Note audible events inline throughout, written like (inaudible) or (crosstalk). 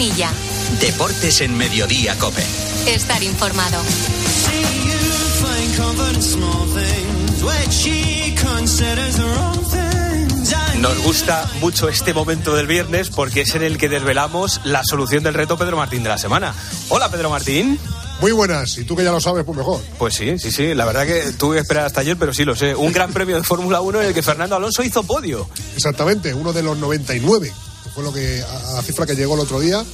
Munilla. Deportes en Mediodía, Cope. Estar informado. Nos gusta mucho este momento del viernes porque es en el que desvelamos la solución del reto Pedro Martín de la semana. Hola Pedro Martín. Muy buenas, y tú que ya lo sabes, pues mejor. Pues sí, sí, sí, la verdad que tuve que esperar hasta ayer, pero sí lo sé. Un gran premio de Fórmula 1 en el que Fernando Alonso hizo podio. Exactamente, uno de los 99, que fue lo que, a la cifra que llegó el otro día,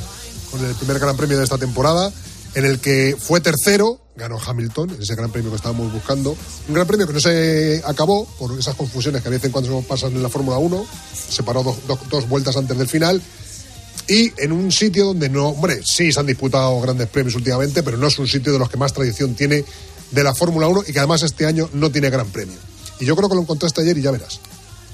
con el primer gran premio de esta temporada, en el que fue tercero, ganó Hamilton, ese gran premio que estábamos buscando. Un gran premio que no se acabó por esas confusiones que a veces cuando pasan en la Fórmula 1, se paró dos, dos- dos vueltas antes del final. Y en un sitio donde no, hombre, sí se han disputado grandes premios últimamente, pero no es un sitio de los que más tradición tiene de la Fórmula 1 y que además este año no tiene gran premio. Y yo creo que lo encontraste ayer y ya verás.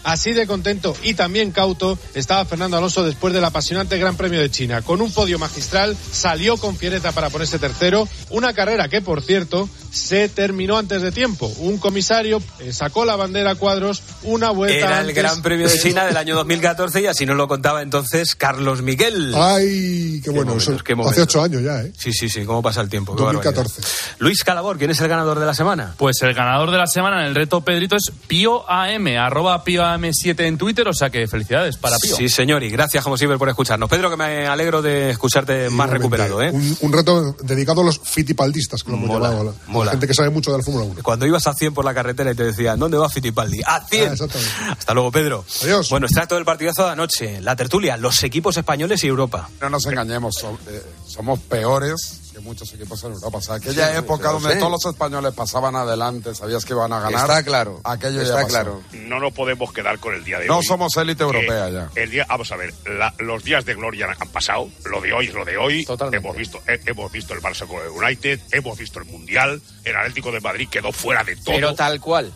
Así de contento y también cauto estaba Fernando Alonso después del apasionante Gran Premio de China. Con un podio magistral salió con fiereza para ponerse tercero. Una carrera que, por cierto, se terminó antes de tiempo. Un comisario eh, sacó la bandera a cuadros una vuelta Era el antes. Gran Premio de China del año 2014 y así nos lo contaba entonces Carlos Miguel. Ay, qué bueno, momentos, eso qué hace ocho años ya, ¿eh? Sí, sí, sí, cómo pasa el tiempo. qué 2014. barbaridad. Luis Calabor, ¿quién es el ganador de la semana? Pues el ganador de la semana en el reto Pedrito es Pío AM, arroba Pío AM7 en Twitter, o sea que felicidades para Pío. Sí, señor, y gracias como siempre por escucharnos. Pedro, que me alegro de escucharte más recuperado, ¿eh? Un, un reto dedicado a los fitipaldistas, que lo hemos Mola, llamado. la- mola. gente que sabe mucho de la Fórmula 1. Cuando ibas a 100 por la carretera y te decían, ¿dónde va Fittipaldi? ¡A 100! Ah. Hasta luego, Pedro. Adiós. Bueno, extracto del partidazo de anoche. La tertulia, los equipos españoles y Europa. No nos engañemos, eh, somos peores que muchos equipos en Europa. O sea, aquella época donde sé. todos los españoles pasaban adelante, sabías que iban a ganar. Está claro. Aquello ya está pasó. claro. no nos podemos quedar con el día de No hoy. somos élite europea ya. El día, vamos a ver, la- los días de gloria han pasado. Lo de hoy es lo de hoy. Totalmente. Hemos visto, he- hemos visto el Barça con el United, hemos visto el Mundial. El Atlético de Madrid quedó fuera de todo. Pero tal cual.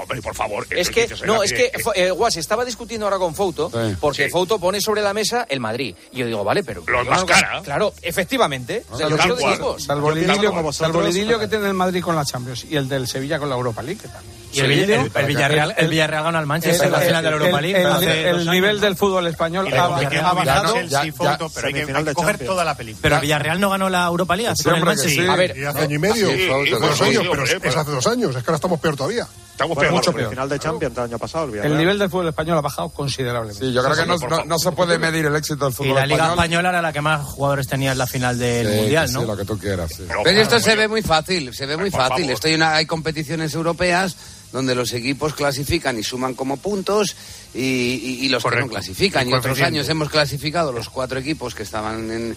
Hombre, por favor. Es que, no, es que, eh, Guas, estaba discutiendo ahora con Fouto, Sí. porque Sí. Fouto pone sobre la mesa el Madrid. Y yo digo, vale, pero. Lo no- enmascara. Claro, efectivamente. O sea, Tal los dos cual. equipos. Salvo el idilio, como salvo el idilio que tiene el Madrid con la Champions y el del Sevilla con la Europa League. Y el, Vill- el- el Villarreal, el Villarreal ganó al Manchester en la final de la Europa League. el- el nivel del fútbol español ha, ha bajado. ya, ya, pero hay que, hay que coger toda la película. Pero el Villarreal no ganó la Europa League hace Sí, el sí. A ver, Y hace año y medio, sí, sí, hace dos años, sí, pero es hace dos años, es que ahora estamos peor todavía. Estamos Bueno, peor. mucho peor. final de Champions del año pasado, el. El nivel del fútbol español ha bajado considerablemente. Sí, yo creo que no, se puede medir el éxito del Y fútbol la Liga español. Española era la que más jugadores tenía en la final del Sí, Mundial, ¿no? Sí, lo que tú quieras, sí. Pero, Pero esto se ve muy fácil, se ve muy Por fácil. Estoy una- hay competiciones europeas donde los equipos clasifican y suman como puntos y, y- y los que no clasifican. Y Y otros años hemos clasificado los cuatro equipos que estaban en,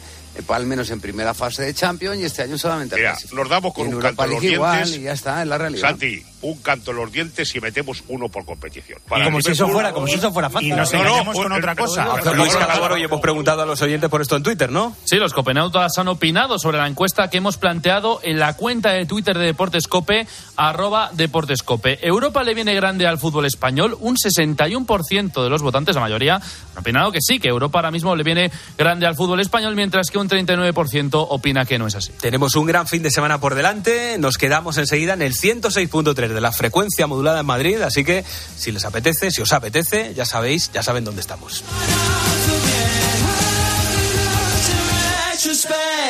al menos en primera fase de Champions y este año solamente Mira, nos damos con Y un Europa canto en los igual, dientes. y ya está, es la realidad. Santi, un canto en los dientes y metemos uno por competición. Y Para como el si eso fuera, como si eso fuera fácil. Y nos engañemos con otra cosa. Luis Calaboro y hemos preguntado a los oyentes por esto en Twitter, ¿no? Sí, los copenautas han opinado sobre la encuesta que hemos planteado en la cuenta de Twitter de Deportescope, arroba Deportescope. ¿Europa le viene grande al fútbol español? Un 61% de los votantes, la mayoría, han opinado que sí, que Europa ahora mismo le viene grande al fútbol español, mientras que un 39% opina que no es así. Tenemos un gran fin de semana por delante. Nos quedamos enseguida en el 106.3 de la frecuencia modulada en Madrid. Así que si les apetece, si os apetece, ya sabéis, ya saben dónde estamos.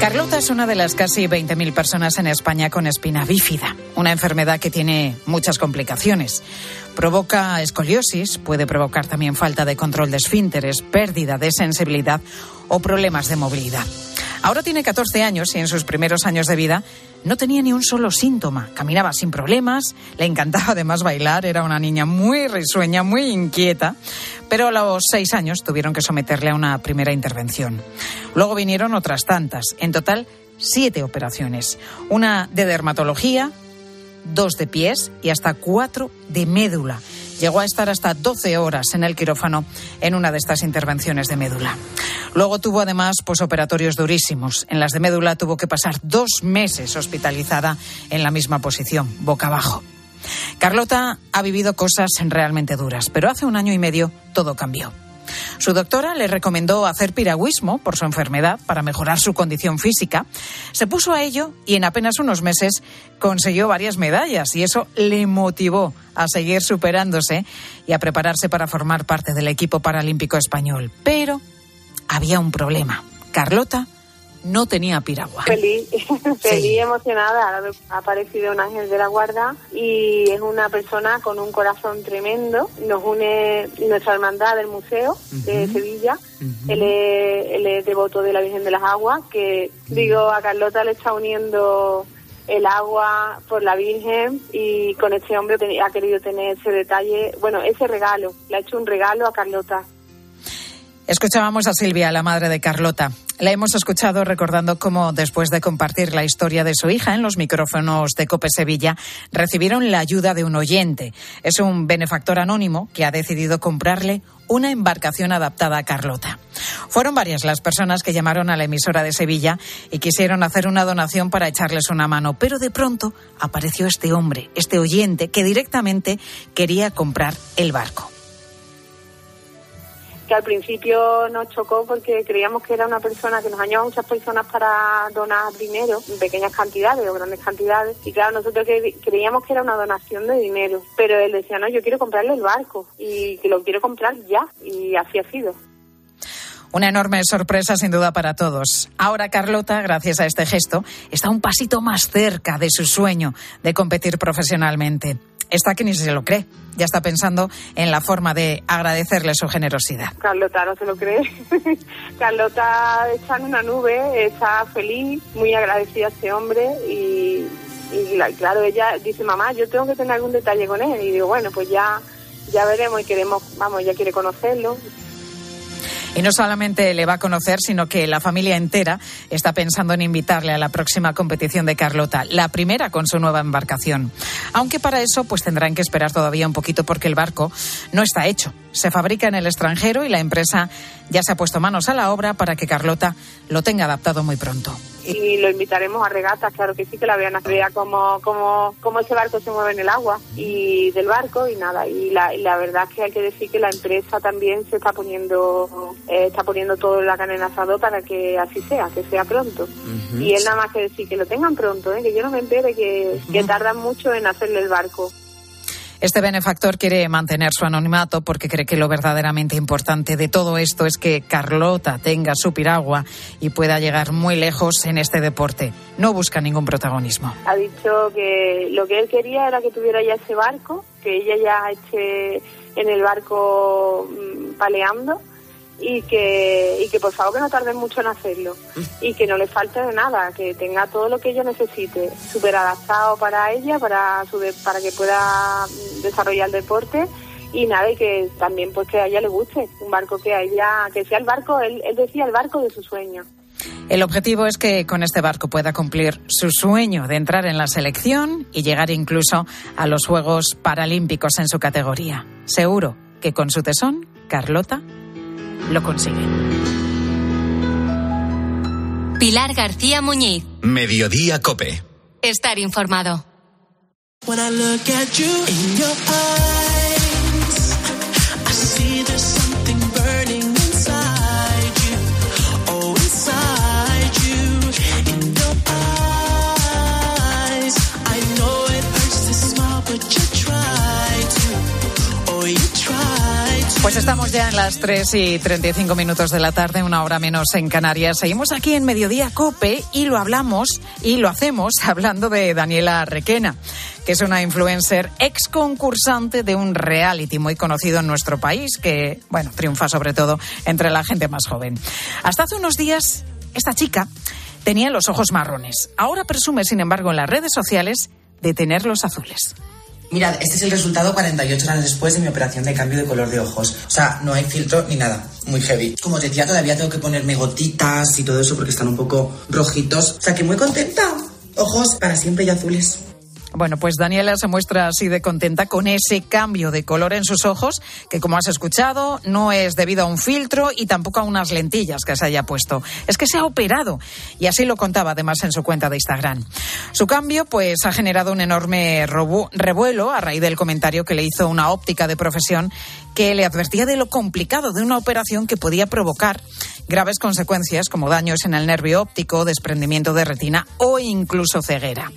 Carlota es una de las casi 20.000 personas en España con espina bífida, una enfermedad que tiene muchas complicaciones. Provoca escoliosis, puede provocar también falta de control de esfínteres, pérdida de sensibilidad o problemas de movilidad. Ahora tiene 14 años y en sus primeros años de vida no tenía ni un solo síntoma. Caminaba sin problemas, le encantaba además bailar, era una niña muy risueña, muy inquieta, pero a los seis años tuvieron que someterle a una primera intervención. Luego vinieron otras tantas, en total siete operaciones, una de dermatología, dos de pies y hasta cuatro de médula. Llegó a estar hasta 12 horas en el quirófano en una de estas intervenciones de médula. Luego tuvo además posoperatorios durísimos. En las de médula tuvo que pasar dos meses hospitalizada en la misma posición, boca abajo. Carlota ha vivido cosas realmente duras, pero hace un año y medio todo cambió. Su doctora le recomendó hacer piragüismo por su enfermedad para mejorar su condición física. Se puso a ello y en apenas unos meses consiguió varias medallas y eso le motivó a seguir superándose y a prepararse para formar parte del equipo paralímpico español. Pero había un problema. Carlota no tenía piragua. Feliz, (laughs) feliz, emocionada. Ha aparecido un ángel de la guarda y es una persona con un corazón tremendo. Nos une nuestra hermandad del museo de Sevilla. él, es, él es devoto de la Virgen de las Aguas, que digo, a Carlota le está uniendo el agua por la Virgen y con este hombre ha querido tener ese detalle, bueno, ese regalo, le ha hecho un regalo a Carlota. Escuchábamos a Silvia, la madre de Carlota. La hemos escuchado recordando cómo, después de compartir la historia de su hija en los micrófonos de Cope Sevilla, recibieron la ayuda de un oyente. Es un benefactor anónimo que ha decidido comprarle una embarcación adaptada a Carlota. Fueron varias las personas que llamaron a la emisora de Sevilla y quisieron hacer una donación para echarles una mano, pero de pronto apareció este hombre, este oyente, que directamente quería comprar el barco que al principio nos chocó porque creíamos que era una persona que nos añadía muchas personas para donar dinero, en pequeñas cantidades o grandes cantidades. Y claro, nosotros creíamos que era una donación de dinero, pero él decía, no, yo quiero comprarle el barco y que lo quiero comprar ya. Y así ha sido. Una enorme sorpresa sin duda para todos. Ahora Carlota, gracias a este gesto, está un pasito más cerca de su sueño de competir profesionalmente está que ni se lo cree. Ya está pensando en la forma de agradecerle su generosidad. Carlota no se lo cree. (laughs) Carlota está en una nube, está feliz, muy agradecida a este hombre y, claro, ella dice, mamá, yo tengo que tener algún detalle con él. Y digo, bueno, pues ya, ya veremos y queremos, vamos, ya quiere conocerlo. Y no solamente le va a conocer, sino que la familia entera está pensando en invitarle a la próxima competición de Carlota, la primera con su nueva embarcación. Aunque para eso pues tendrán que esperar todavía un poquito porque el barco no está hecho. Se fabrica en el extranjero y la empresa ya se ha puesto manos a la obra para que Carlota lo tenga adaptado muy pronto y lo invitaremos a regatas, claro que sí, que la vean, a vea cómo, cómo, cómo ese barco se mueve en el agua y del barco y nada. Y la, y la verdad es que hay que decir que la empresa también se está poniendo eh, está poniendo todo la carne en asado para que así sea, que sea pronto. Y él nada más que decir que lo tengan pronto, ¿eh? que yo no me entere que, que tardan mucho en hacerle el barco. Este benefactor quiere mantener su anonimato porque cree que lo verdaderamente importante de todo esto es que Carlota tenga su piragua y pueda llegar muy lejos en este deporte. No busca ningún protagonismo. Ha dicho que lo que él quería era que tuviera ya ese barco, que ella ya esté en el barco mm, paleando y que, y que por favor que no tarden mucho en hacerlo y que no le falte de nada, que tenga todo lo que ella necesite, súper adaptado para ella, para, su para que pueda desarrollar el deporte y nada, y que también pues que a ella le guste, un barco que a ella, que sea el barco, él, él decía el barco de su sueño. El objetivo es que con este barco pueda cumplir su sueño de entrar en la selección y llegar incluso a los Juegos Paralímpicos en su categoría. Seguro que con su tesón, Carlota lo consigue. Pilar García Muñiz. Mediodía Cope. Estar informado. Pues estamos ya en las 3 y 35 minutos de la tarde, una hora menos en Canarias. Seguimos aquí en Mediodía Cope y lo hablamos y lo hacemos (laughs) hablando de Daniela Requena, que es una influencer ex concursante de un reality muy conocido en nuestro país, que, bueno, triunfa sobre todo entre la gente más joven. Hasta hace unos días, esta chica tenía los ojos marrones. Ahora presume, sin embargo, en las redes sociales de tenerlos azules. Mirad, este es el resultado 48 horas después de mi operación de cambio de color de ojos. O sea, no hay filtro ni nada. Muy heavy. Como os decía, todavía tengo que ponerme gotitas y todo eso porque están un poco rojitos. O sea, que muy contenta. Ojos para siempre y azules. Bueno, pues Daniela se muestra así de contenta con ese cambio de color en sus ojos, que como has escuchado, no es debido a un filtro y tampoco a unas lentillas que se haya puesto. Es que se ha operado. Y así lo contaba además en su cuenta de Instagram. Su cambio, pues, ha generado un enorme revuelo a raíz del comentario que le hizo una óptica de profesión que le advertía de lo complicado de una operación que podía provocar graves consecuencias como daños en el nervio óptico, desprendimiento de retina o incluso ceguera.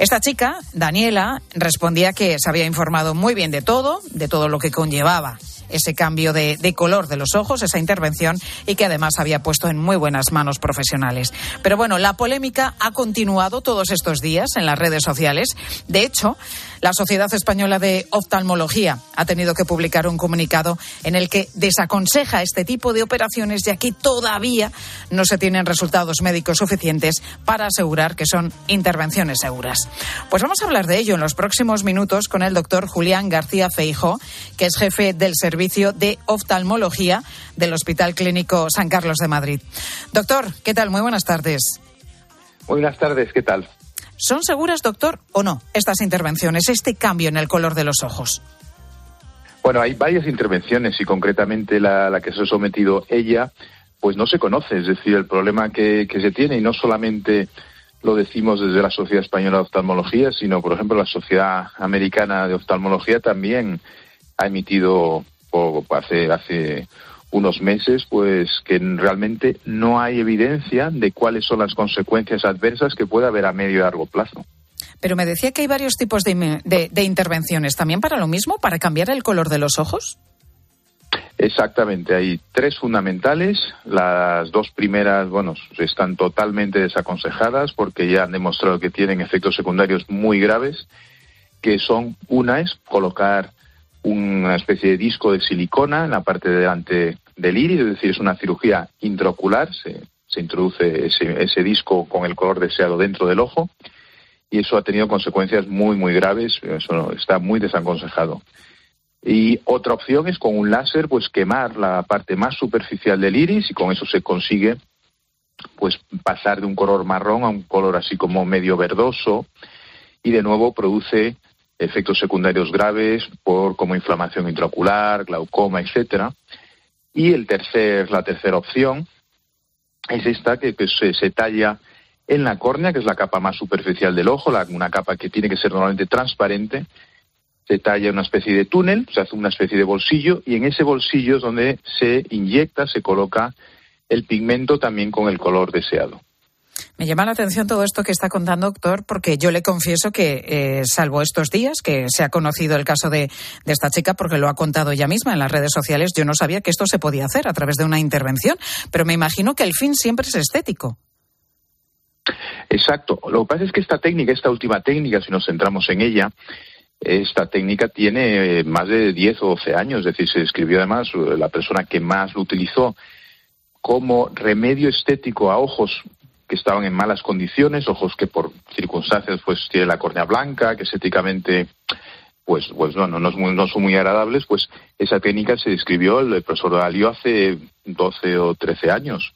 Esta chica, Daniela, respondía que se había informado muy bien de todo, de todo lo que conllevaba ese cambio de, color de los ojos, esa intervención, y que además había puesto en muy buenas manos profesionales. Pero bueno, la polémica ha continuado todos estos días en las redes sociales. De hecho, la Sociedad Española de Oftalmología ha tenido que publicar un comunicado en el que desaconseja este tipo de operaciones, ya que todavía no se tienen resultados médicos suficientes para asegurar que son intervenciones seguras. Pues vamos a hablar de ello en los próximos minutos con el doctor Julián García Feijo, que es jefe del Servicio de Oftalmología del Hospital Clínico San Carlos de Madrid. Doctor, ¿qué tal? Muy buenas tardes. Buenas tardes, ¿qué tal? ¿Son seguras, doctor, o no, estas intervenciones, este cambio en el color de los ojos? Bueno, hay varias intervenciones y concretamente la, que se ha sometido ella, pues no se conoce. Es decir, el problema que, que, se tiene, y no solamente lo decimos desde la Sociedad Española de Oftalmología, sino, por ejemplo, la Sociedad Americana de Oftalmología también ha emitido hace, hace unos meses, pues que realmente no hay evidencia de cuáles son las consecuencias adversas que puede haber a medio y largo plazo. Pero me decía que hay varios tipos de, de, de, intervenciones. ¿También para lo mismo? ¿Para cambiar el color de los ojos? Exactamente. Hay tres fundamentales. Las dos primeras, bueno, están totalmente desaconsejadas porque ya han demostrado que tienen efectos secundarios muy graves, que son, una es colocar una especie de disco de silicona en la parte de delante del iris, es decir, es una cirugía intraocular, se, introduce ese, ese disco con el color deseado dentro del ojo y eso ha tenido consecuencias muy, muy graves, eso está muy desaconsejado. Y otra opción es con un láser, pues quemar la parte más superficial del iris y con eso se consigue pues pasar de un color marrón a un color así como medio verdoso y de nuevo produce efectos secundarios graves por como inflamación intraocular, glaucoma, etcétera. Y el tercer, la tercera opción es esta que, que se, se talla en la córnea, que es la capa más superficial del ojo, una capa que tiene que ser normalmente transparente, se talla una especie de túnel, se hace una especie de bolsillo y en ese bolsillo es donde se inyecta, se coloca el pigmento también con el color deseado. Me llama la atención todo esto que está contando, doctor, porque yo le confieso que, eh, salvo estos días, que se ha conocido el caso de, esta chica, porque lo ha contado ella misma en las redes sociales, yo no sabía que esto se podía hacer a través de una intervención, pero me imagino que el fin siempre es estético. Exacto. Lo que pasa es que esta técnica, esta última técnica, si nos centramos en ella, esta técnica tiene más de 10 o 12 años, es decir, se describió además la persona que más lo utilizó como remedio estético a ojos que estaban en malas condiciones, ojos que por circunstancias pues tiene la córnea blanca, que estéticamente pues pues no, no, no, no, son muy agradables, pues esa técnica se describió el profesor Dalio hace 12 o 13 años.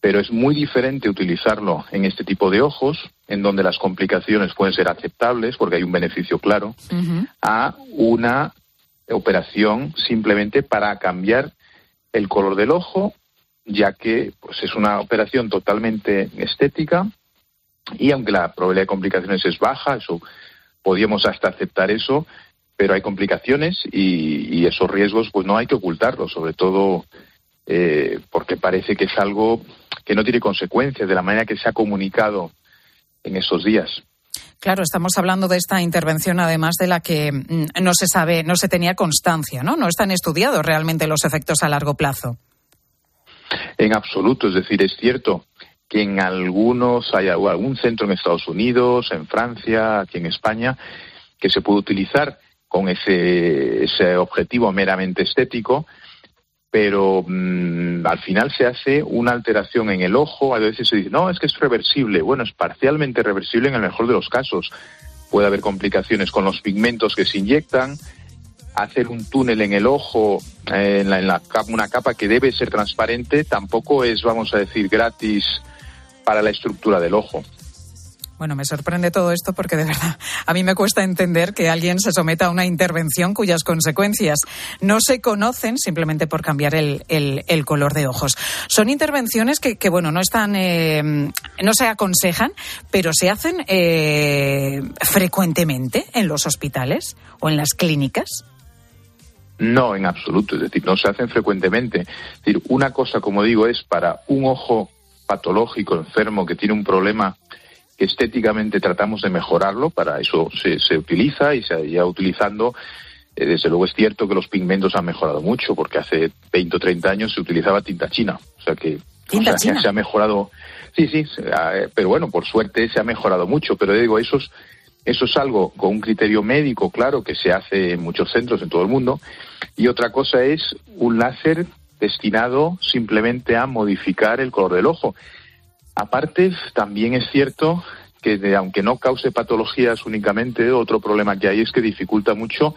Pero es muy diferente utilizarlo en este tipo de ojos, en donde las complicaciones pueden ser aceptables, porque hay un beneficio claro, uh -huh. a una operación simplemente para cambiar el color del ojo ya que pues, es una operación totalmente estética y aunque la probabilidad de complicaciones es baja, eso podríamos hasta aceptar eso, pero hay complicaciones y, y esos riesgos pues no hay que ocultarlos, sobre todo eh, porque parece que es algo que no tiene consecuencias de la manera que se ha comunicado en esos días. Claro, estamos hablando de esta intervención, además de la que mm, no se sabe, no se tenía constancia, ¿no? No están estudiados realmente los efectos a largo plazo. En absoluto, es decir, es cierto que en algunos hay algún centro en Estados Unidos, en Francia, aquí en España, que se puede utilizar con ese, objetivo meramente estético, pero mm, al final se hace una alteración en el ojo, a veces se dice, no, es que es reversible. Bueno, es parcialmente reversible en el mejor de los casos. Puede haber complicaciones con los pigmentos que se inyectan, hacer un túnel en el ojo, eh, en, la, una capa que debe ser transparente, tampoco es, vamos a decir, gratis para la estructura del ojo. Bueno, me sorprende todo esto porque de verdad a mí me cuesta entender que alguien se someta a una intervención cuyas consecuencias no se conocen simplemente por cambiar el, el, color de ojos. Son intervenciones que, que bueno, no están, eh, no se aconsejan, pero se hacen eh, frecuentemente en los hospitales o en las clínicas. No, en absoluto. Es decir, no se hacen frecuentemente. Es decir, una cosa, como digo, es para un ojo patológico, enfermo, que tiene un problema que estéticamente tratamos de mejorarlo, para eso se, se utiliza y se ha utilizando. Eh, desde luego es cierto que los pigmentos han mejorado mucho, porque hace 20 o 30 años se utilizaba tinta china. O sea que ¿Tinta o sea, china? se ha mejorado. Sí, sí, se ha- pero bueno, por suerte se ha mejorado mucho. Pero digo, eso es, eso es algo con un criterio médico, claro, que se hace en muchos centros en todo el mundo. Y otra cosa es un láser destinado simplemente a modificar el color del ojo. Aparte, también es cierto que de- aunque no cause patologías únicamente, otro problema que hay es que dificulta mucho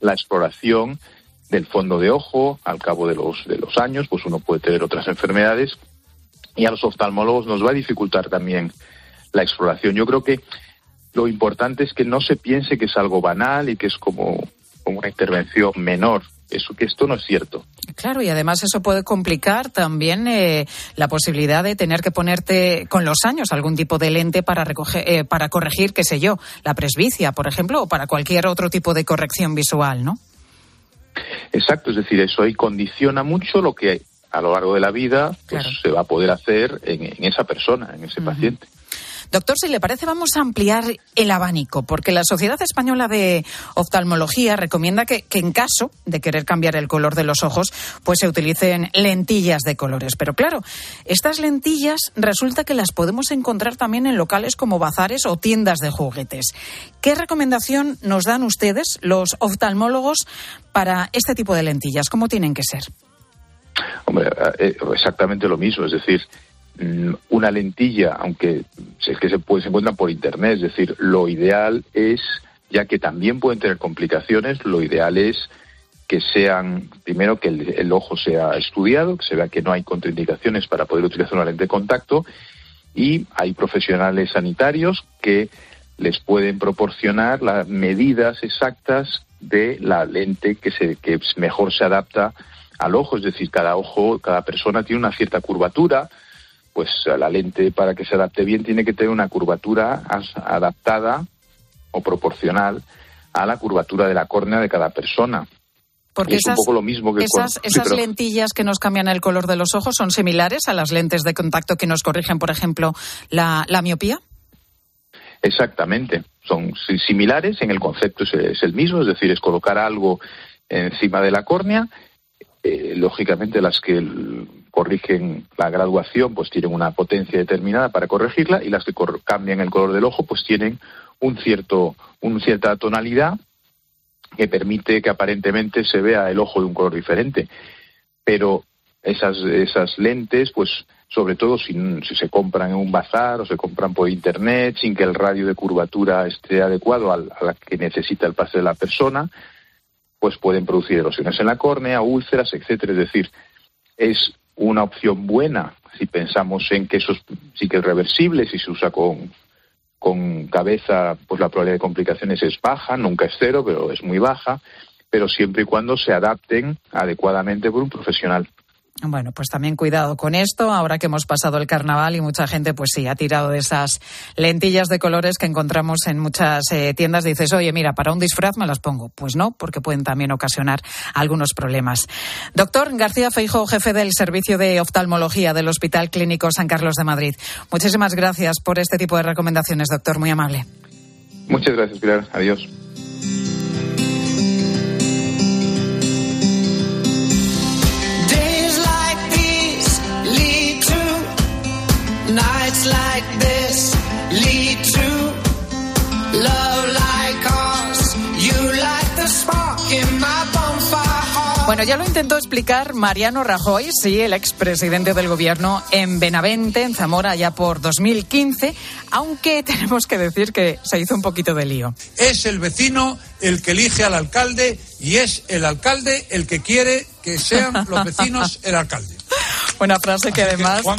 la exploración del fondo de ojo. Al cabo de los, de los años, pues uno puede tener otras enfermedades y a los oftalmólogos nos va a dificultar también la exploración. Yo creo que lo importante es que no se piense que es algo banal y que es como, como una intervención menor. Eso que esto no es cierto. Claro, y además eso puede complicar también eh, la posibilidad de tener que ponerte con los años algún tipo de lente para, recoger, eh, para corregir, qué sé yo, la presbicia, por ejemplo, o para cualquier otro tipo de corrección visual, ¿no? Exacto, es decir, eso ahí condiciona mucho lo que a lo largo de la vida pues, se va a poder hacer en, en esa persona, en ese paciente. Doctor, si le parece, vamos a ampliar el abanico, porque la Sociedad Española de Oftalmología recomienda que, en caso de querer cambiar el color de los ojos, pues se utilicen lentillas de colores. Pero claro, estas lentillas resulta que las podemos encontrar también en locales como bazares o tiendas de juguetes. ¿Qué recomendación nos dan ustedes, los oftalmólogos, para este tipo de lentillas? ¿Cómo tienen que ser? Hombre, eh, exactamente lo mismo, es decir, una lentilla, aunque es que se, puede, se encuentran por internet, es decir, lo ideal es, ya que también pueden tener complicaciones, lo ideal es que sean, primero, que el, el ojo sea estudiado, que se vea que no hay contraindicaciones para poder utilizar una lente de contacto y hay profesionales sanitarios que les pueden proporcionar las medidas exactas de la lente que, se, que mejor se adapta al ojo, es decir, cada ojo, cada persona tiene una cierta curvatura, pues la lente para que se adapte bien tiene que tener una curvatura adaptada o proporcional a la curvatura de la córnea de cada persona. Porque es un poco lo mismo que con- esas, sí, esas (laughs) pero- lentillas que nos cambian el color de los ojos son similares a las lentes de contacto que nos corrigen, por ejemplo, la, la miopía. Exactamente, son si- similares, en el concepto es, es el mismo, es decir, es colocar algo encima de la córnea. Eh, lógicamente las que corrigen la graduación pues tienen una potencia determinada para corregirla y las que cambian el color del ojo pues tienen un cierto, una cierta tonalidad que permite que aparentemente se vea el ojo de un color diferente. Pero esas, esas lentes, pues sobre todo si, se compran en un bazar o se compran por internet sin que el radio de curvatura esté adecuado al- a la que necesita el pase de la persona, pues pueden producir erosiones en la córnea, úlceras, etcétera. Es decir, es una opción buena si pensamos en que eso es- sí que es reversible, si se usa con, con cabeza, pues la probabilidad de complicaciones es baja, nunca es cero, pero es muy baja, pero siempre y cuando se adapten adecuadamente por un profesional. Bueno, pues también cuidado con esto, ahora que hemos pasado el carnaval y mucha gente, pues sí, ha tirado de esas lentillas de colores que encontramos en muchas eh, tiendas. Dices, oye, mira, para un disfraz me las pongo. Pues no, porque pueden también ocasionar algunos problemas. Doctor García Feijo, jefe del Servicio de Oftalmología del Hospital Clínico San Carlos de Madrid. Muchísimas gracias por este tipo de recomendaciones, doctor, muy amable. Muchas gracias, Pilar. Adiós. Bueno, ya lo intentó explicar Mariano Rajoy, sí, el expresidente del gobierno, en Benavente, en Zamora, ya por 2015, aunque (laughs) tenemos que decir que se hizo un poquito de lío. Es el vecino el que elige al alcalde y es el alcalde el que quiere que sean (laughs) los vecinos el alcalde. Una frase que Así que, además Juan,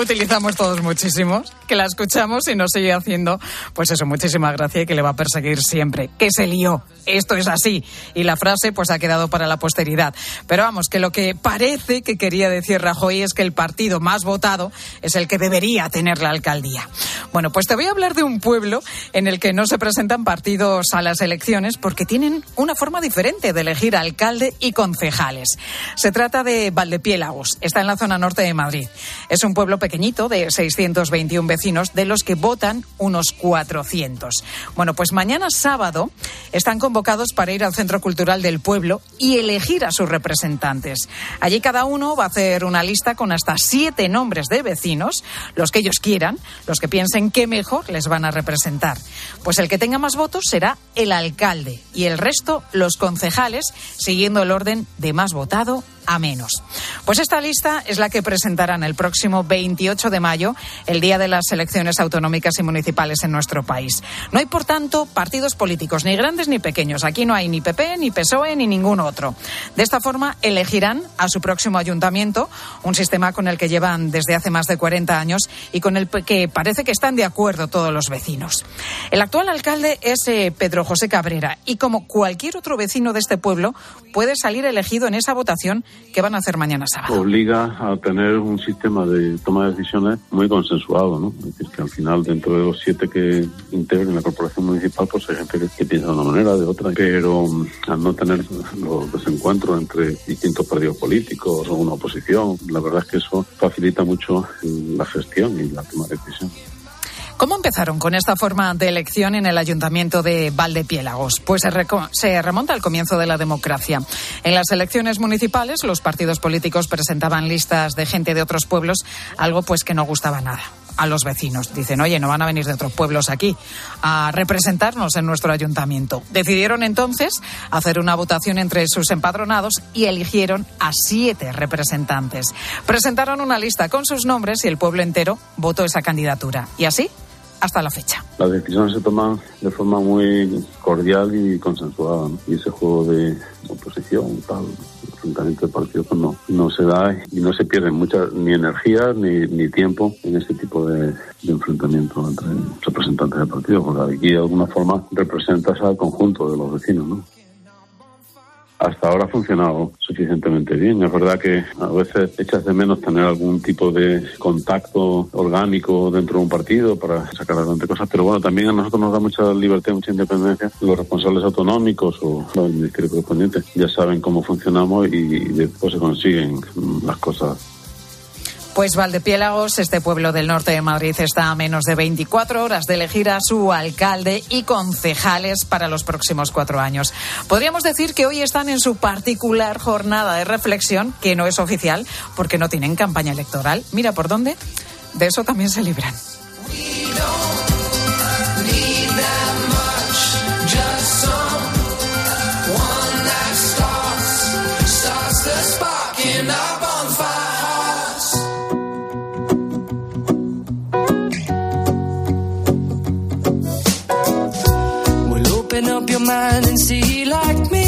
utilizamos todos muchísimo, que la escuchamos y nos sigue haciendo, pues eso, muchísima gracia y que le va a perseguir siempre. Que se lió. Esto es así. Y la frase pues ha quedado para la posteridad. Pero vamos, que lo que parece que quería decir Rajoy es que el partido más votado es el que debería tener la alcaldía. Bueno, pues te voy a hablar de un pueblo en el que no se presentan partidos a las elecciones porque tienen una forma diferente de elegir alcalde y concejales. Se trata de Valdepiélagos, está en la zona norte de Madrid. Es un pueblo pequeñito de 621 vecinos, de los que votan unos 400. Bueno, pues mañana sábado están convocados para ir al Centro Cultural del Pueblo y elegir a sus representantes. Allí cada uno va a hacer una lista con hasta siete nombres de vecinos, los que ellos quieran, los que piensen que mejor les van a representar. Pues el que tenga más votos será el alcalde y el resto los concejales, siguiendo el orden de más votado a menos. Pues esta lista es la que presentarán el próximo 28 de mayo, el día de las elecciones autonómicas y municipales en nuestro país. No hay, por tanto, partidos políticos, ni grandes ni pequeños. Aquí no hay ni PP, ni PSOE, ni ningún otro. De esta forma, elegirán a su próximo ayuntamiento, un sistema con el que llevan desde hace más de 40 años y con el que parece que están de acuerdo todos los vecinos. El actual alcalde es eh, Pedro José Cabrera y, como cualquier otro vecino de este pueblo, puede salir elegido en esa votación que van a hacer mañana sábado. Obliga a tener un sistema de toma de decisiones muy consensuado, ¿no? Es decir, que al final, dentro de los siete que integren la corporación municipal, pues hay gente que, piensa de una manera, de otra, pero um, al no tener los desencuentros entre distintos partidos políticos o una oposición, la verdad es que eso facilita mucho la gestión y la toma de decisiones. ¿Cómo empezaron con esta forma de elección en el ayuntamiento de Valdepiélagos? Pues se, se remonta al comienzo de la democracia. En las elecciones municipales, los partidos políticos presentaban listas de gente de otros pueblos, algo pues que no gustaba nada a los vecinos. Dicen, oye, no van a venir de otros pueblos aquí a representarnos en nuestro ayuntamiento. Decidieron entonces hacer una votación entre sus empadronados y eligieron a siete representantes. Presentaron una lista con sus nombres y el pueblo entero votó esa candidatura. Y así hasta la fecha. Las decisiones se toman de forma muy cordial y consensuada. Y ese juego de oposición, tal, enfrentamiento de partidos, pues no, no se da y no se pierde mucha ni energía ni, ni tiempo en este tipo de, de enfrentamiento entre representantes de partidos, porque aquí de alguna forma representas al conjunto de los vecinos, ¿no? Hasta ahora ha funcionado suficientemente bien. Es verdad que a veces echas de menos tener algún tipo de contacto orgánico dentro de un partido para sacar adelante cosas, pero bueno, también a nosotros nos da mucha libertad, mucha independencia. Los responsables autonómicos o el ministerio correspondiente ya saben cómo funcionamos y después se consiguen las cosas Pues Valdepiélagos, este pueblo del norte de Madrid, está a menos de 24 horas de elegir a su alcalde y concejales para los próximos cuatro años. Podríamos decir que hoy están en su particular jornada de reflexión, que no es oficial porque no tienen campaña electoral. Mira por dónde. De eso también se libran.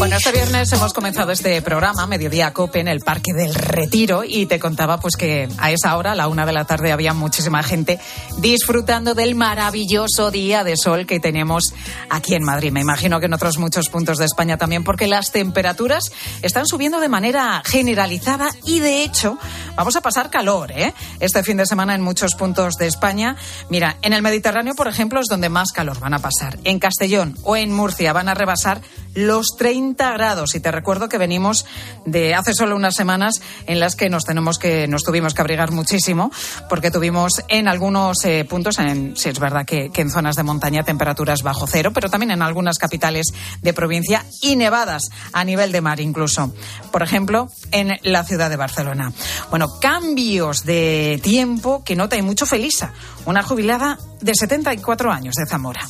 Bueno, este viernes hemos comenzado este programa, Mediodía Cope, en el Parque del Retiro, y te contaba pues que a esa hora, a la una de la tarde, había muchísima gente disfrutando del maravilloso día de sol que tenemos aquí en Madrid. Me imagino que en otros muchos puntos de España también, porque las temperaturas están subiendo de manera generalizada y, de hecho, vamos a pasar calor, ¿eh? Este fin de semana en muchos puntos de España. Mira, en el Mediterráneo, por ejemplo, es donde más calor van a pasar. En Castellón o en Murcia van a rebasar los 30 grados. Y te recuerdo que venimos de hace solo unas semanas en las que nos tenemos que nos tuvimos que abrigar muchísimo porque tuvimos en algunos eh, puntos, en, sí es verdad que, que en zonas de montaña temperaturas bajo cero, pero también en algunas capitales de provincia y nevadas a nivel de mar incluso. Por ejemplo, en la ciudad de Barcelona. Bueno, cambios de tiempo que nota y mucho Felisa, una jubilada de 74 años de Zamora.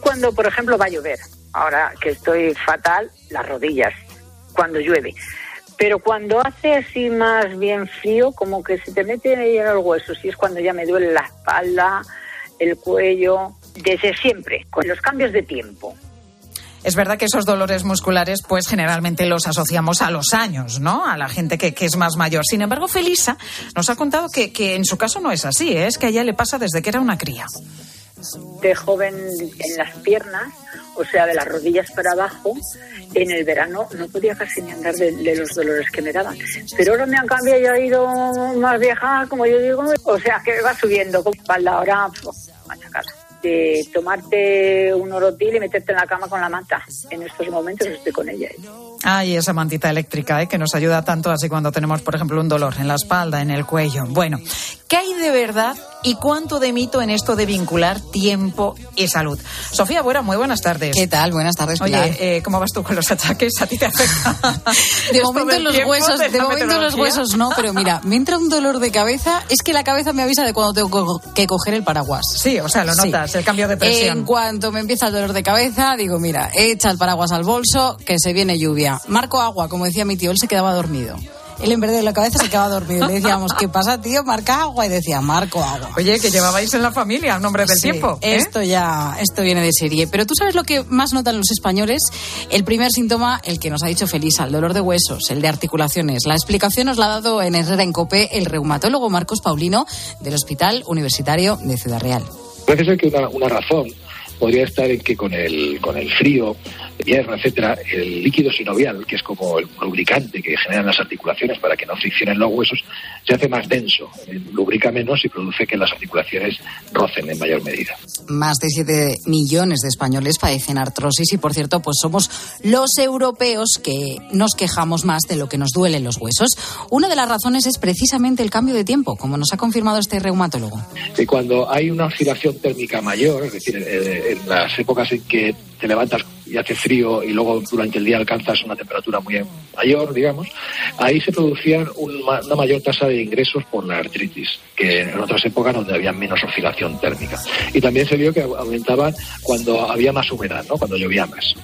Cuando, por ejemplo, va a llover, ahora que estoy fatal, las rodillas, cuando llueve. Pero cuando hace así más bien frío, como que se te mete ahí en los huesos, y es cuando ya me duele la espalda, el cuello, desde siempre, con los cambios de tiempo. Es verdad que esos dolores musculares, pues generalmente los asociamos a los años, ¿no? A la gente que, que es más mayor. Sin embargo, Felisa nos ha contado que, que en su caso no es así, ¿eh? es que a ella le pasa desde que era una cría. De joven en las piernas, o sea, de las rodillas para abajo, en el verano no podía casi ni andar de, los dolores que me daban. Pero ahora me han cambiado y ha ido más vieja, como yo digo, o sea, que va subiendo con espalda ahora, pues, machacada de tomarte un orotil y meterte en la cama con la manta. En estos momentos estoy con ella. Ay, esa mantita eléctrica, ¿eh? que nos ayuda tanto así cuando tenemos, por ejemplo, un dolor en la espalda, en el cuello. Bueno, ¿qué hay de verdad y cuánto de mito en esto de vincular tiempo y salud? Sofía Buera, muy buenas tardes. ¿Qué tal? Buenas tardes, Pilar. Oye, eh, ¿cómo vas tú con los achaques? ¿A ti te afecta? (laughs) De momento los tiempo, huesos, de momento los huesos no, pero mira, me entra un dolor de cabeza, es que la cabeza me avisa de cuando tengo que coger el paraguas. Sí, o sea, lo Sí. notas, el cambio de presión. En cuanto me empieza el dolor de cabeza, digo, mira, echa el paraguas al bolso, que se viene lluvia. Marco agua, como decía mi tío, él se quedaba dormido. Él en vez de la cabeza se quedaba dormido. Le decíamos, ¿qué pasa, tío? Marca agua. Y decía, Marco agua. Oye, que llevabais en la familia un nombre del Sí, tiempo. ¿eh? Esto ya, esto viene de serie. Pero tú sabes lo que más notan los españoles. El primer síntoma, el que nos ha dicho Felisa, el dolor de huesos, el de articulaciones. La explicación nos la ha dado en Herrera en Cope el reumatólogo Marcos Paulino del Hospital Universitario de Ciudad Real. Parece ser que una, una razón podría estar en que con el, con el frío, invierno, etcétera, el líquido sinovial, que es como el lubricante que generan las articulaciones para que no friccionen los huesos, se hace más denso, lubrica menos y produce que las articulaciones rocen en mayor medida. Más de 7 millones de españoles padecen artrosis y, por cierto, pues somos los europeos que nos quejamos más de lo que nos duelen los huesos. Una de las razones es precisamente el cambio de tiempo, como nos ha confirmado este reumatólogo. Y cuando hay una oscilación térmica mayor, es decir, eh, en las épocas en que te levantas y hace frío y luego durante el día alcanzas una temperatura muy mayor, digamos, ahí se ma- una mayor tasa de ingresos por la artritis que en otras épocas donde había menos oscilación térmica. Y también se vio que aumentaban cuando había más humedad, ¿no? cuando llovía más.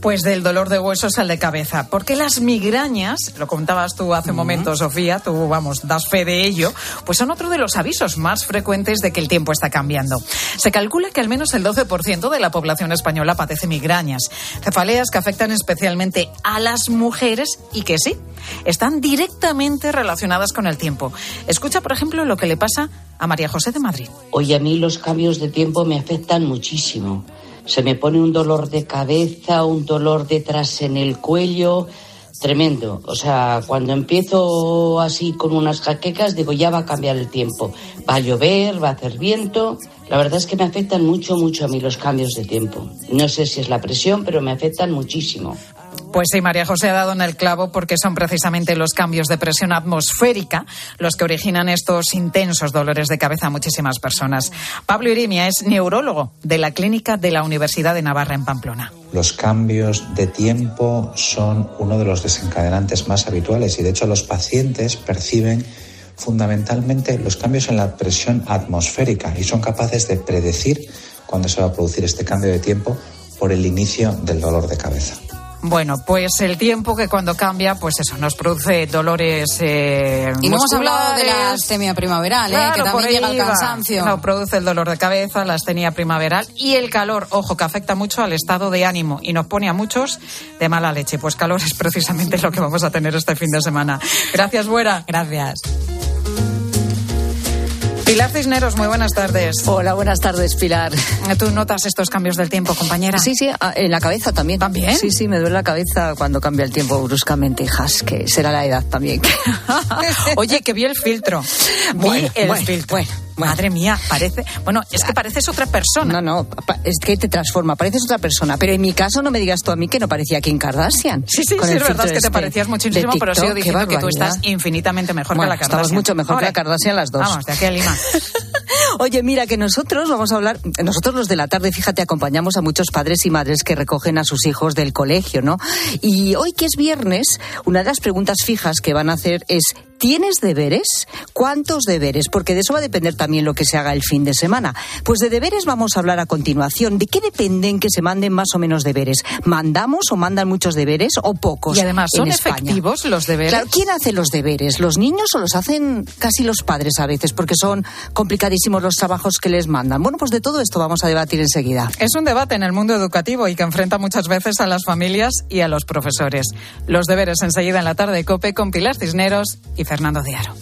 Pues del dolor de huesos al de cabeza. Porque las migrañas, lo contabas tú hace un momento, Sofía, tú, vamos, das fe de ello, pues son otro de los avisos más frecuentes de que el tiempo está cambiando. Se calcula que al menos el 12% de la población española padece migrañas, cefaleas que afectan especialmente a las mujeres y que sí, están directamente relacionadas con el tiempo. Escucha, por ejemplo, lo que le pasa a María José de Madrid. Oye, a mí los cambios de tiempo me afectan muchísimo. Se me pone un dolor de cabeza, un dolor detrás en el cuello, tremendo. O sea, cuando empiezo así con unas jaquecas, digo, ya va a cambiar el tiempo. Va a llover, va a hacer viento. La verdad es que me afectan mucho, mucho a mí los cambios de tiempo. No sé si es la presión, pero me afectan muchísimo. Pues sí, María José ha dado en el clavo porque son precisamente los cambios de presión atmosférica los que originan estos intensos dolores de cabeza a muchísimas personas. Pablo Irimia es neurólogo de la Clínica de la Universidad de Navarra en Pamplona. Los cambios de tiempo son uno de los desencadenantes más habituales y de hecho los pacientes perciben fundamentalmente los cambios en la presión atmosférica y son capaces de predecir cuándo se va a producir este cambio de tiempo por el inicio del dolor de cabeza. Bueno, pues el tiempo que cuando cambia, pues eso, nos produce dolores eh, Y no hemos hablado de la astemia primaveral, ¿eh? Que también llega el cansancio. No, produce el dolor de cabeza, la astenia primaveral y el calor, ojo, que afecta mucho al estado de ánimo y nos pone a muchos de mala leche. Pues calor es precisamente lo que vamos a tener este fin de semana. Gracias, Buera. Gracias. Pilar Cisneros, muy buenas tardes. Hola, buenas tardes, Pilar. ¿Tú notas estos cambios del tiempo, compañera? Sí, sí, a- en la cabeza también. ¿También? Sí, sí, me duele la cabeza cuando cambia el tiempo bruscamente, hijas, que será la edad también. (laughs) Oye, que vi el filtro. Vi Bueno, el bueno, filtro. Madre mía, parece. Bueno, es que pareces otra persona. No, no, es que te transforma, pareces otra persona. Pero en mi caso no me digas tú a mí que no parecía Kim Kardashian. Sí, sí, sí, es verdad es que te este parecías muchísimo, de pero sigo TikTok, diciendo que tú estás infinitamente mejor Bueno, que la Kardashian. estamos mucho mejor que la. Kardashian las dos. Vamos, de aquí a Lima. (laughs) Oye, mira que nosotros vamos a hablar, nosotros los de la tarde, fíjate, acompañamos a muchos padres y madres que recogen a sus hijos del colegio, ¿no? Y hoy que es viernes, una de las preguntas fijas que van a hacer es, ¿tienes deberes? ¿Cuántos deberes? Porque de eso va a depender también lo que se haga el fin de semana. Pues de deberes vamos a hablar a continuación. ¿De qué dependen que se manden más o menos deberes? ¿Mandamos o mandan muchos deberes o pocos? Y además, ¿son en España? efectivos los deberes? Claro, ¿quién hace los deberes? ¿Los niños o los hacen casi los padres a veces? Porque son complicadísimos los trabajos que les mandan. Bueno, pues de todo esto vamos a debatir enseguida. Es un debate en el mundo educativo y que enfrenta muchas veces a las familias y a los profesores. Los deberes enseguida en la tarde de COPE con Pilar Cisneros y Fernando Diaro.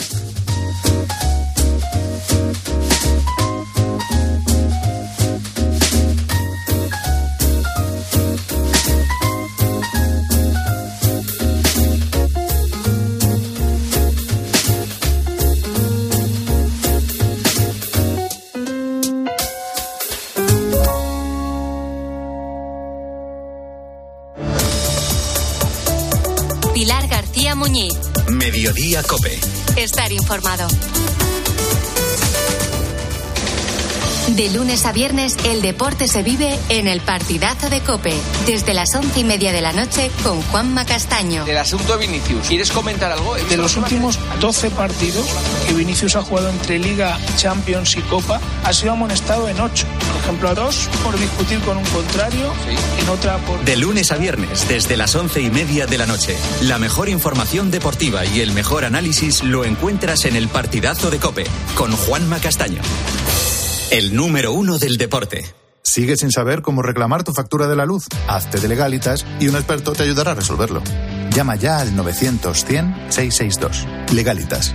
A viernes, el deporte se vive en el partidazo de Cope, desde las once y media de la noche con Juanma Castaño. Del asunto Vinicius, ¿quieres comentar algo? De los últimos 12 partidos que Vinicius ha jugado entre Liga, Champions y Copa, ha sido amonestado en 8. Por ejemplo, a dos por discutir con un contrario, en otra por... De lunes a viernes, desde las once y media de la noche. La mejor información deportiva y el mejor análisis lo encuentras en el partidazo de Cope, con Juanma Castaño. El número uno del deporte. ¿Sigues sin saber cómo reclamar tu factura de la luz? Hazte de legalitas y un experto te ayudará a resolverlo. Llama ya al 900-100-662. Legalitas.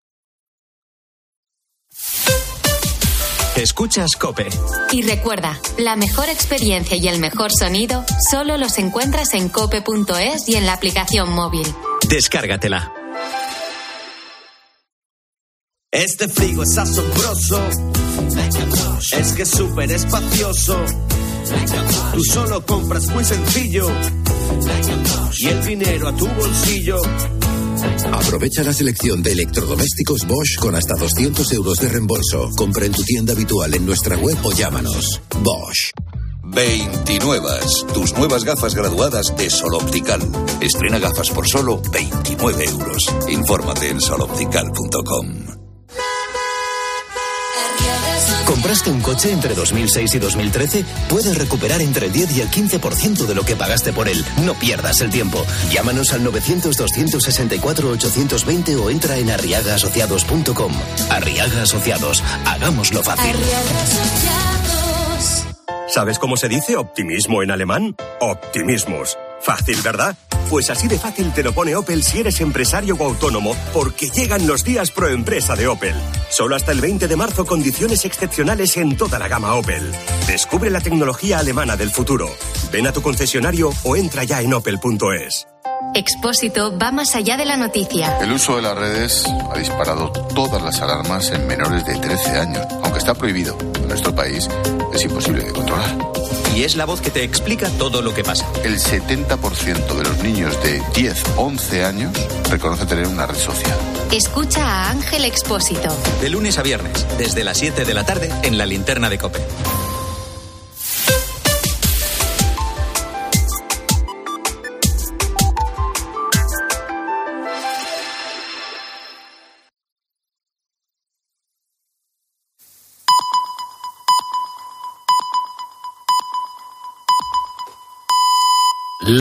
Escuchas Cope. Y recuerda, la mejor experiencia y el mejor sonido solo los encuentras en cope.es y en la aplicación móvil. Descárgatela. Este frigo es asombroso. Es que es súper espacioso. Tú solo compras muy sencillo. Y el dinero a tu bolsillo. Aprovecha la selección de electrodomésticos Bosch con hasta 200 euros de reembolso. Compra en tu tienda habitual en nuestra web o llámanos. Bosch. 29. Tus nuevas gafas graduadas de Sol Optical. Estrena gafas por solo 29 euros. Infórmate en soloptical.com. ¿Compraste un coche entre 2006 y 2013? Puedes recuperar entre el 10 y el 15% de lo que pagaste por él. No pierdas el tiempo. Llámanos al 900-264-820 o entra en arriagaasociados.com. Arriaga Asociados. Hagámoslo fácil. ¿Sabes cómo se dice optimismo en alemán? Optimismus. Fácil, ¿verdad? Pues así de fácil te lo pone Opel si eres empresario o autónomo, porque llegan los días pro empresa de Opel. Solo hasta el 20 de marzo condiciones excepcionales en toda la gama Opel. Descubre la tecnología alemana del futuro. Ven a tu concesionario o entra ya en opel.es. Expósito va más allá de la noticia. El uso de las redes ha disparado todas las alarmas en menores de 13 años. Aunque está prohibido en nuestro país, es imposible de controlar. Y es la voz que te explica todo lo que pasa. El 70% de los niños de 10, 11 años reconoce tener una red social. Escucha a Ángel Expósito. De lunes a viernes, desde las 7 de la tarde, en la linterna de Cope.